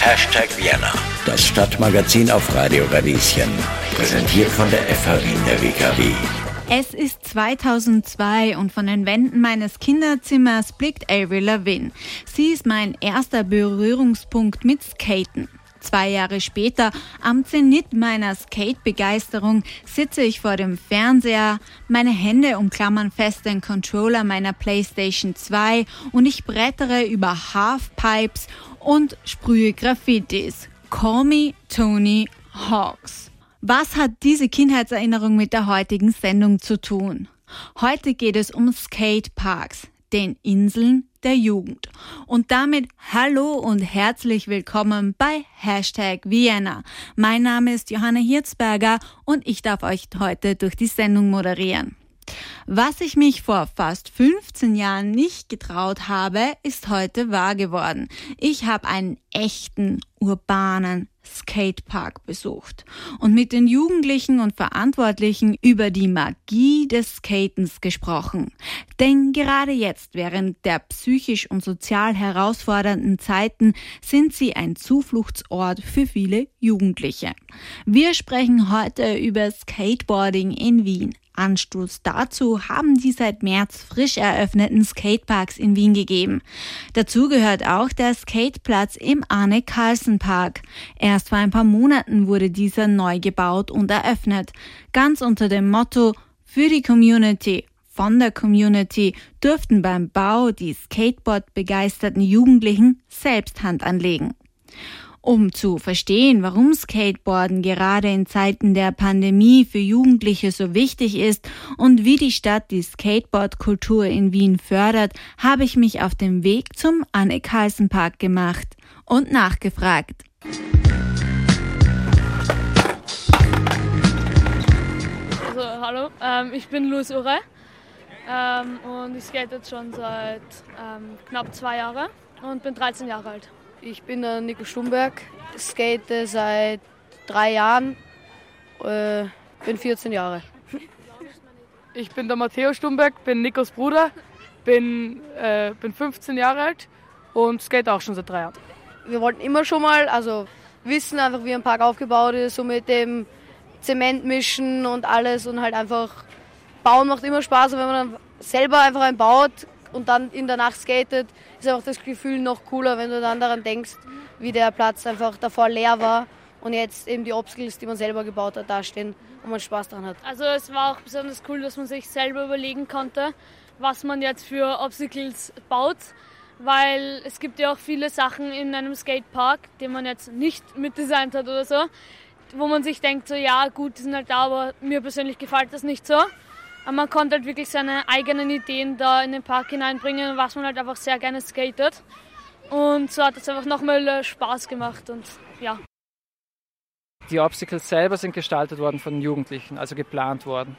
Hashtag Vienna, das Stadtmagazin auf Radio Radieschen. Präsentiert von der FH Wien der WKW. Es ist 2002 und von den Wänden meines Kinderzimmers blickt Avril Lavigne. Sie ist mein erster Berührungspunkt mit Skaten. Zwei Jahre später, am Zenit meiner Skate-Begeisterung, sitze ich vor dem Fernseher, meine Hände umklammern fest den Controller meiner PlayStation 2 und ich brettere über Halfpipes und sprühe Graffitis. Call me Tony Hawks. Was hat diese Kindheitserinnerung mit der heutigen Sendung zu tun? Heute geht es um Skateparks, den Inseln der Jugend. Und damit hallo und herzlich willkommen bei Hashtag Vienna. Mein Name ist Johanna Hirzberger und ich darf euch heute durch die Sendung moderieren. Was ich mich vor fast 15 Jahren nicht getraut habe, ist heute wahr geworden. Ich habe einen echten urbanen Skatepark besucht und mit den Jugendlichen und Verantwortlichen über die Magie des Skatens gesprochen. Denn gerade jetzt, während der psychisch und sozial herausfordernden Zeiten, sind sie ein Zufluchtsort für viele Jugendliche. Wir sprechen heute über Skateboarding in Wien. Anstoß dazu haben die seit März frisch eröffneten Skateparks in Wien gegeben. Dazu gehört auch der Skateplatz im Arne Carlsen Park. Erst vor ein paar Monaten wurde dieser neu gebaut und eröffnet. Ganz unter dem Motto für die Community. Von der Community durften beim Bau die Skateboard begeisterten Jugendlichen selbst Hand anlegen. Um zu verstehen, warum Skateboarden gerade in Zeiten der Pandemie für Jugendliche so wichtig ist und wie die Stadt die Skateboardkultur in Wien fördert, habe ich mich auf den Weg zum Anne-Carlsen-Park gemacht und nachgefragt. Also, hallo, ähm, ich bin Luis Ure ähm, und ich skate jetzt schon seit ähm, knapp zwei Jahren und bin 13 Jahre alt. Ich bin der Nico Stumberg, skate seit drei Jahren, äh, bin 14 Jahre. Ich bin der Matteo Stumberg, bin Nikos Bruder, bin, äh, bin 15 Jahre alt und skate auch schon seit drei Jahren. Wir wollten immer schon mal, also wissen einfach, wie ein Park aufgebaut ist, so mit dem Zement mischen und alles und halt einfach bauen macht immer Spaß und wenn man dann selber einfach einen baut und dann in der Nacht skatet, ist einfach das Gefühl noch cooler, wenn du dann daran denkst, wie der Platz einfach davor leer war und jetzt eben die Obstacles, die man selber gebaut hat, dastehen und man Spaß daran hat. Also es war auch besonders cool, dass man sich selber überlegen konnte, was man jetzt für Obstacles baut, weil es gibt ja auch viele Sachen in einem Skatepark, die man jetzt nicht mitdesignt hat oder so, wo man sich denkt, so ja gut, die sind halt da, aber mir persönlich gefällt das nicht so. Man konnte halt wirklich seine eigenen Ideen da in den Park hineinbringen, was man halt einfach sehr gerne skatet. Und so hat es einfach nochmal Spaß gemacht und ja. Die Obstacles selber sind gestaltet worden von den Jugendlichen, also geplant worden.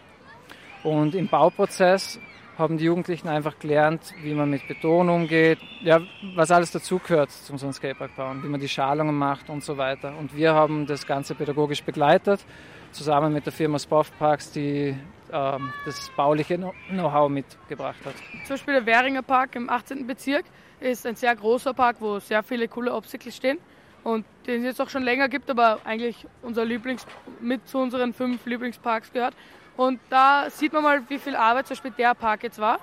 Und im Bauprozess haben die Jugendlichen einfach gelernt, wie man mit Beton umgeht, ja, was alles dazugehört zum so einem Skatepark bauen, wie man die Schalungen macht und so weiter. Und wir haben das Ganze pädagogisch begleitet, zusammen mit der Firma Spoff Parks, die ähm, das bauliche Know-how mitgebracht hat. Zum Beispiel der Währinger Park im 18. Bezirk ist ein sehr großer Park, wo sehr viele coole Obstacles stehen und den es jetzt auch schon länger gibt, aber eigentlich unser Lieblings mit zu unseren fünf Lieblingsparks gehört. Und da sieht man mal, wie viel Arbeit zum Beispiel der Park jetzt war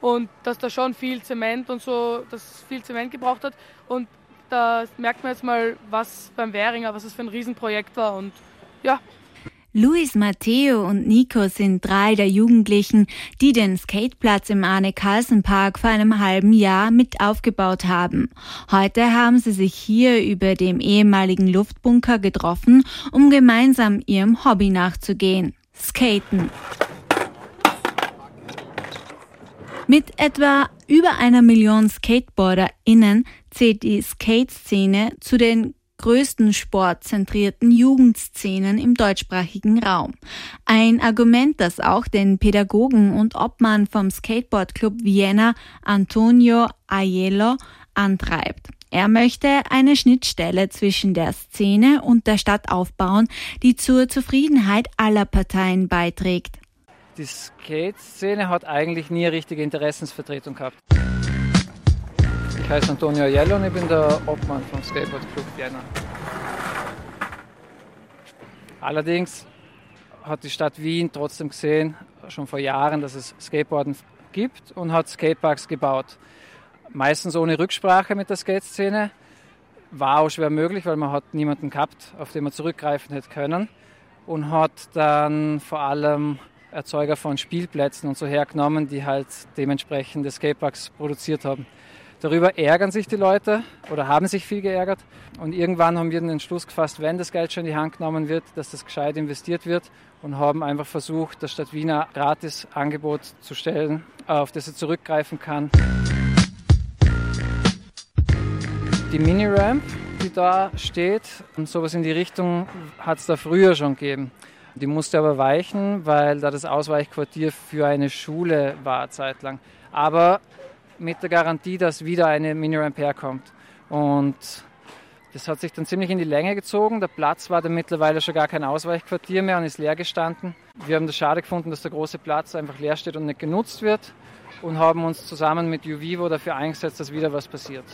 und dass da schon viel Zement und so, dass viel Zement gebraucht hat und da merkt man jetzt mal, was beim Währinger, was es für ein Riesenprojekt war und ja, Luis, Matteo und Nico sind drei der Jugendlichen, die den Skateplatz im Arne Carlsen Park vor einem halben Jahr mit aufgebaut haben. Heute haben sie sich hier über dem ehemaligen Luftbunker getroffen, um gemeinsam ihrem Hobby nachzugehen. Skaten. Mit etwa über einer Million SkateboarderInnen zählt die Skate-Szene zu den größten sportzentrierten Jugendszenen im deutschsprachigen Raum. Ein Argument, das auch den Pädagogen und Obmann vom Skateboard Club Vienna Antonio Aiello antreibt. Er möchte eine Schnittstelle zwischen der Szene und der Stadt aufbauen, die zur Zufriedenheit aller Parteien beiträgt. Die Skate-Szene hat eigentlich nie richtige Interessensvertretung gehabt. Ich heiße Antonio Aiello und ich bin der Obmann vom Skateboard Club Vienna. Allerdings hat die Stadt Wien trotzdem gesehen, schon vor Jahren, dass es Skateboarden gibt und hat Skateparks gebaut. Meistens ohne Rücksprache mit der Skateszene. War auch schwer möglich, weil man hat niemanden gehabt, auf den man zurückgreifen hätte können. Und hat dann vor allem Erzeuger von Spielplätzen und so hergenommen, die halt dementsprechende Skateparks produziert haben. Darüber ärgern sich die Leute oder haben sich viel geärgert. Und irgendwann haben wir den Entschluss gefasst, wenn das Geld schon in die Hand genommen wird, dass das gescheit investiert wird und haben einfach versucht, der Stadt Wiener gratis Angebot zu stellen, auf das er zurückgreifen kann. Die Mini-Ramp, die da steht, sowas in die Richtung hat es da früher schon gegeben. Die musste aber weichen, weil da das Ausweichquartier für eine Schule war zeitlang. Aber mit der Garantie, dass wieder eine Mini-Ramp herkommt. Und das hat sich dann ziemlich in die Länge gezogen. Der Platz war dann mittlerweile schon gar kein Ausweichquartier mehr und ist leer gestanden. Wir haben das schade gefunden, dass der große Platz einfach leer steht und nicht genutzt wird und haben uns zusammen mit Uvivo dafür eingesetzt, dass wieder was passiert.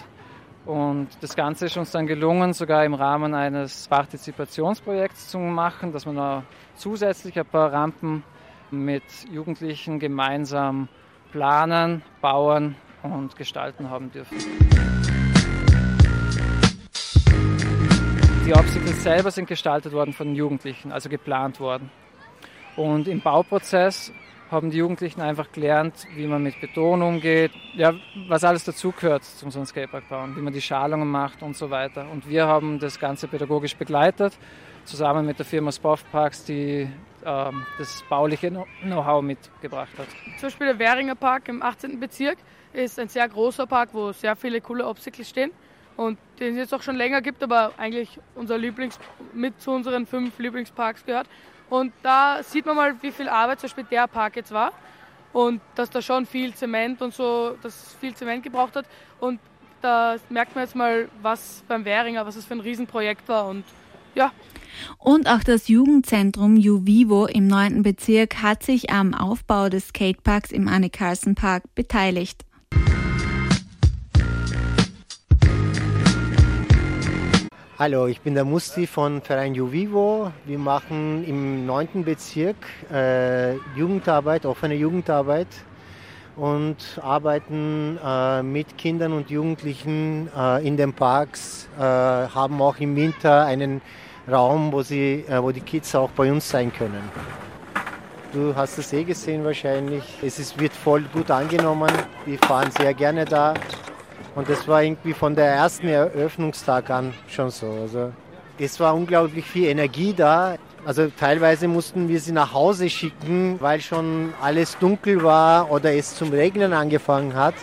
Und das Ganze ist uns dann gelungen, sogar im Rahmen eines Partizipationsprojekts zu machen, dass man da zusätzlich ein paar Rampen mit Jugendlichen gemeinsam planen, bauen und gestalten haben dürfen. Die Obstacles selber sind gestaltet worden von Jugendlichen, also geplant worden. Und im Bauprozess haben die Jugendlichen einfach gelernt, wie man mit Beton umgeht, ja, was alles dazugehört zum so einem Skatepark bauen, wie man die Schalungen macht und so weiter. Und wir haben das Ganze pädagogisch begleitet, zusammen mit der Firma Spoff Parks, die ähm, das bauliche Know-how mitgebracht hat. Zum Beispiel der Währinger Park im 18. Bezirk ist ein sehr großer Park, wo sehr viele coole Obstacles stehen und den es jetzt auch schon länger gibt, aber eigentlich unser Lieblings mit zu unseren fünf Lieblingsparks gehört. Und da sieht man mal, wie viel Arbeit zum Beispiel der Park jetzt war und dass da schon viel Zement und so, dass viel Zement gebraucht hat. Und da merkt man jetzt mal, was beim Währinger, was es für ein Riesenprojekt war und ja. Und auch das Jugendzentrum Juvivo im 9. Bezirk hat sich am Aufbau des Skateparks im Anne Carson Park beteiligt. Hallo, ich bin der Musti von Verein Juvivo. Wir machen im 9. Bezirk äh, Jugendarbeit, offene Jugendarbeit und arbeiten äh, mit Kindern und Jugendlichen äh, in den Parks, äh, haben auch im Winter einen Raum, wo, sie, äh, wo die Kids auch bei uns sein können. Du hast es eh gesehen wahrscheinlich. Es ist, wird voll gut angenommen. Wir fahren sehr gerne da. Und das war irgendwie von der ersten Eröffnungstag an schon so. Also es war unglaublich viel Energie da. Also teilweise mussten wir sie nach Hause schicken, weil schon alles dunkel war oder es zum Regnen angefangen hat.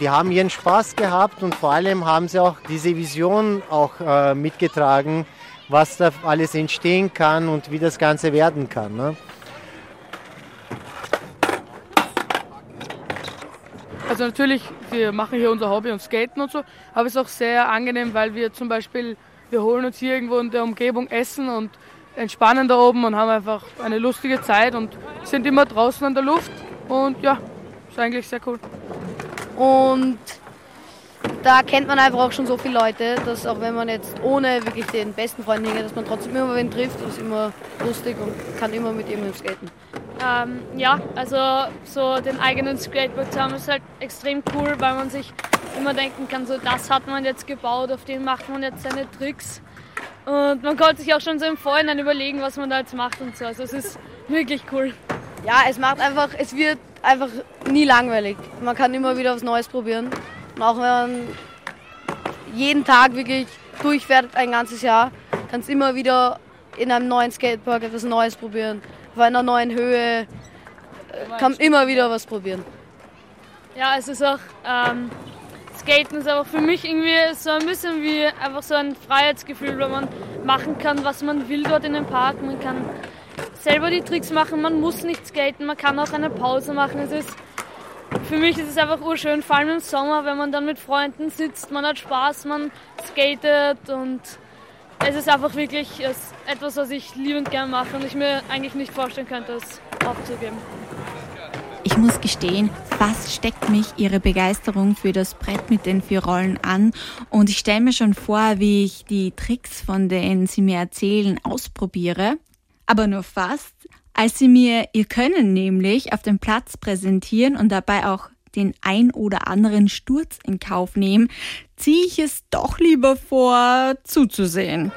Die haben ihren Spaß gehabt und vor allem haben sie auch diese Vision auch äh, mitgetragen, was da alles entstehen kann und wie das Ganze werden kann. Ne? Also natürlich, wir machen hier unser Hobby und Skaten und so, aber es ist auch sehr angenehm, weil wir zum Beispiel, wir holen uns hier irgendwo in der Umgebung Essen und entspannen da oben und haben einfach eine lustige Zeit und sind immer draußen an der Luft und ja, ist eigentlich sehr cool. Und da kennt man einfach auch schon so viele Leute, dass auch wenn man jetzt ohne wirklich den besten Freund hingeht, dass man trotzdem immer wen trifft, ist immer lustig und kann immer mit ihm skaten. Ähm, ja, also so den eigenen Skateboard zu haben ist halt extrem cool, weil man sich immer denken kann, so das hat man jetzt gebaut, auf den macht man jetzt seine Tricks. Und man konnte sich auch schon so im Vorhinein überlegen, was man da jetzt macht und so. Also es ist wirklich cool. Ja, es macht einfach, es wird einfach nie langweilig. Man kann immer wieder was Neues probieren. Und auch wenn man jeden Tag wirklich durchfährt, ein ganzes Jahr, kannst immer wieder in einem neuen Skatepark etwas Neues probieren. Auf einer neuen Höhe äh, kann immer wieder was probieren. Ja, es ist auch, ähm, Skaten ist aber für mich irgendwie so ein bisschen wie einfach so ein Freiheitsgefühl, weil man machen kann, was man will dort in dem Park. Man kann selber die Tricks machen, man muss nicht skaten, man kann auch eine Pause machen. Es ist, für mich ist es einfach urschön, vor allem im Sommer, wenn man dann mit Freunden sitzt, man hat Spaß, man skatet und es ist einfach wirklich etwas, was ich liebend gerne mache und ich mir eigentlich nicht vorstellen könnte, es aufzugeben. Ich muss gestehen, fast steckt mich ihre Begeisterung für das Brett mit den vier Rollen an und ich stelle mir schon vor, wie ich die Tricks, von denen sie mir erzählen, ausprobiere. Aber nur fast, als sie mir ihr Können nämlich auf dem Platz präsentieren und dabei auch den ein oder anderen Sturz in Kauf nehmen, ziehe ich es doch lieber vor, zuzusehen.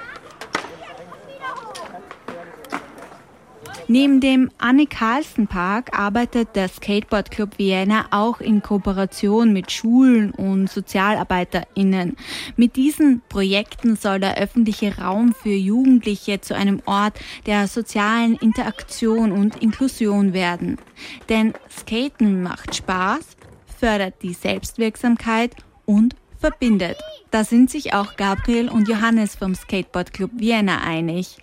Neben dem Anne Carlsen Park arbeitet der Skateboard Club Vienna auch in Kooperation mit Schulen und SozialarbeiterInnen. Mit diesen Projekten soll der öffentliche Raum für Jugendliche zu einem Ort der sozialen Interaktion und Inklusion werden. Denn Skaten macht Spaß, fördert die Selbstwirksamkeit und verbindet. Da sind sich auch Gabriel und Johannes vom Skateboard Club Vienna einig.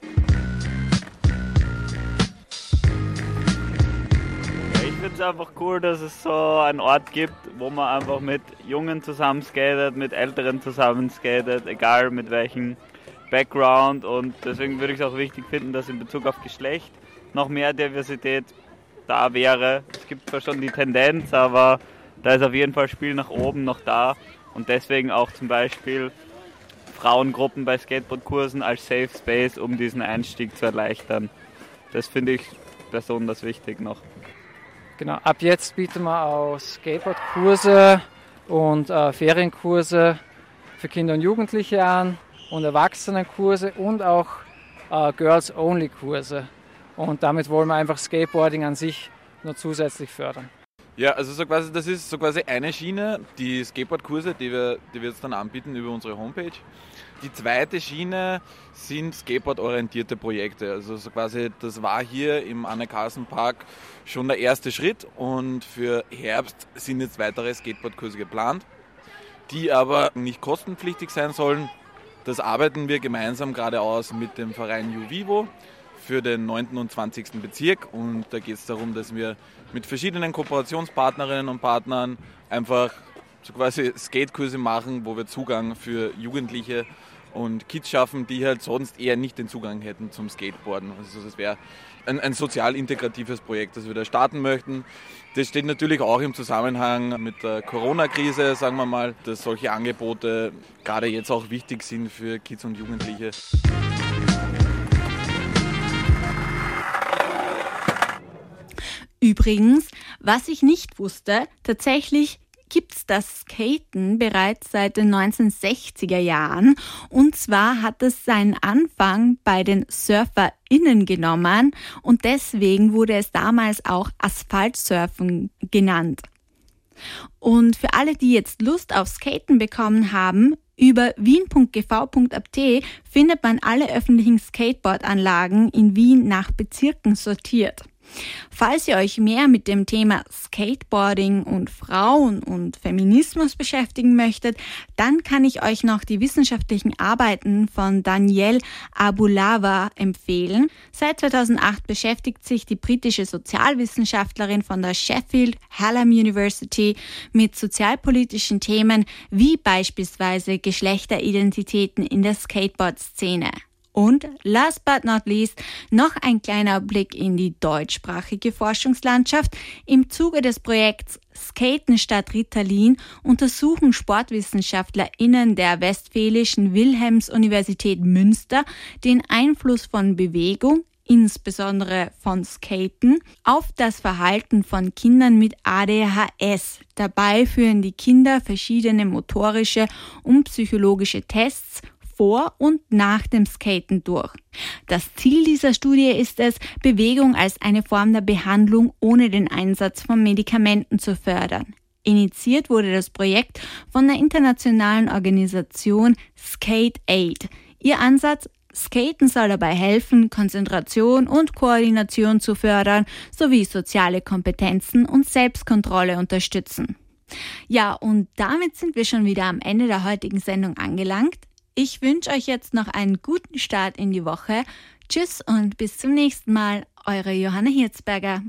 finde es einfach cool, dass es so einen Ort gibt, wo man einfach mit Jungen zusammen skatet, mit Älteren zusammen skatet, egal mit welchem Background. Und deswegen würde ich es auch wichtig finden, dass in Bezug auf Geschlecht noch mehr Diversität da wäre. Es gibt zwar schon die Tendenz, aber da ist auf jeden Fall Spiel nach oben noch da. Und deswegen auch zum Beispiel Frauengruppen bei Skateboardkursen als Safe Space, um diesen Einstieg zu erleichtern. Das finde ich besonders wichtig noch. Genau, ab jetzt bieten wir auch Skateboardkurse und äh, Ferienkurse für Kinder und Jugendliche an und Erwachsenenkurse und auch äh, Girls-Only-Kurse. Und damit wollen wir einfach Skateboarding an sich nur zusätzlich fördern. Ja, also so quasi, das ist so quasi eine Schiene, die Skateboardkurse, die wir, die wir jetzt dann anbieten über unsere Homepage. Die zweite Schiene sind Skateboard-orientierte Projekte. Also so quasi, das war hier im Anne Carlsen Park schon der erste Schritt und für Herbst sind jetzt weitere Skateboardkurse geplant, die aber nicht kostenpflichtig sein sollen. Das arbeiten wir gemeinsam gerade aus mit dem Verein Juvivo für den 9. und 20. Bezirk und da geht es darum, dass wir mit verschiedenen Kooperationspartnerinnen und Partnern einfach so quasi Skatekurse machen, wo wir Zugang für Jugendliche und Kids schaffen, die halt sonst eher nicht den Zugang hätten zum Skateboarden. Also das wäre ein, ein sozial integratives Projekt, das wir da starten möchten. Das steht natürlich auch im Zusammenhang mit der Corona-Krise, sagen wir mal, dass solche Angebote gerade jetzt auch wichtig sind für Kids und Jugendliche. Übrigens, was ich nicht wusste, tatsächlich gibt es das Skaten bereits seit den 1960er Jahren. Und zwar hat es seinen Anfang bei den SurferInnen genommen und deswegen wurde es damals auch Asphaltsurfen genannt. Und für alle, die jetzt Lust auf Skaten bekommen haben, über wien.gv.at findet man alle öffentlichen Skateboardanlagen in Wien nach Bezirken sortiert. Falls ihr euch mehr mit dem Thema Skateboarding und Frauen und Feminismus beschäftigen möchtet, dann kann ich euch noch die wissenschaftlichen Arbeiten von Danielle Abulava empfehlen. Seit 2008 beschäftigt sich die britische Sozialwissenschaftlerin von der Sheffield Hallam University mit sozialpolitischen Themen wie beispielsweise Geschlechteridentitäten in der Skateboard-Szene. Und last but not least noch ein kleiner Blick in die deutschsprachige Forschungslandschaft. Im Zuge des Projekts Skaten statt Ritalin untersuchen SportwissenschaftlerInnen der Westfälischen Wilhelms-Universität Münster den Einfluss von Bewegung, insbesondere von Skaten, auf das Verhalten von Kindern mit ADHS. Dabei führen die Kinder verschiedene motorische und psychologische Tests vor und nach dem Skaten durch. Das Ziel dieser Studie ist es, Bewegung als eine Form der Behandlung ohne den Einsatz von Medikamenten zu fördern. Initiiert wurde das Projekt von der internationalen Organisation Skate Aid. Ihr Ansatz Skaten soll dabei helfen, Konzentration und Koordination zu fördern, sowie soziale Kompetenzen und Selbstkontrolle unterstützen. Ja, und damit sind wir schon wieder am Ende der heutigen Sendung angelangt. Ich wünsche euch jetzt noch einen guten Start in die Woche. Tschüss und bis zum nächsten Mal, eure Johanna Hirzberger.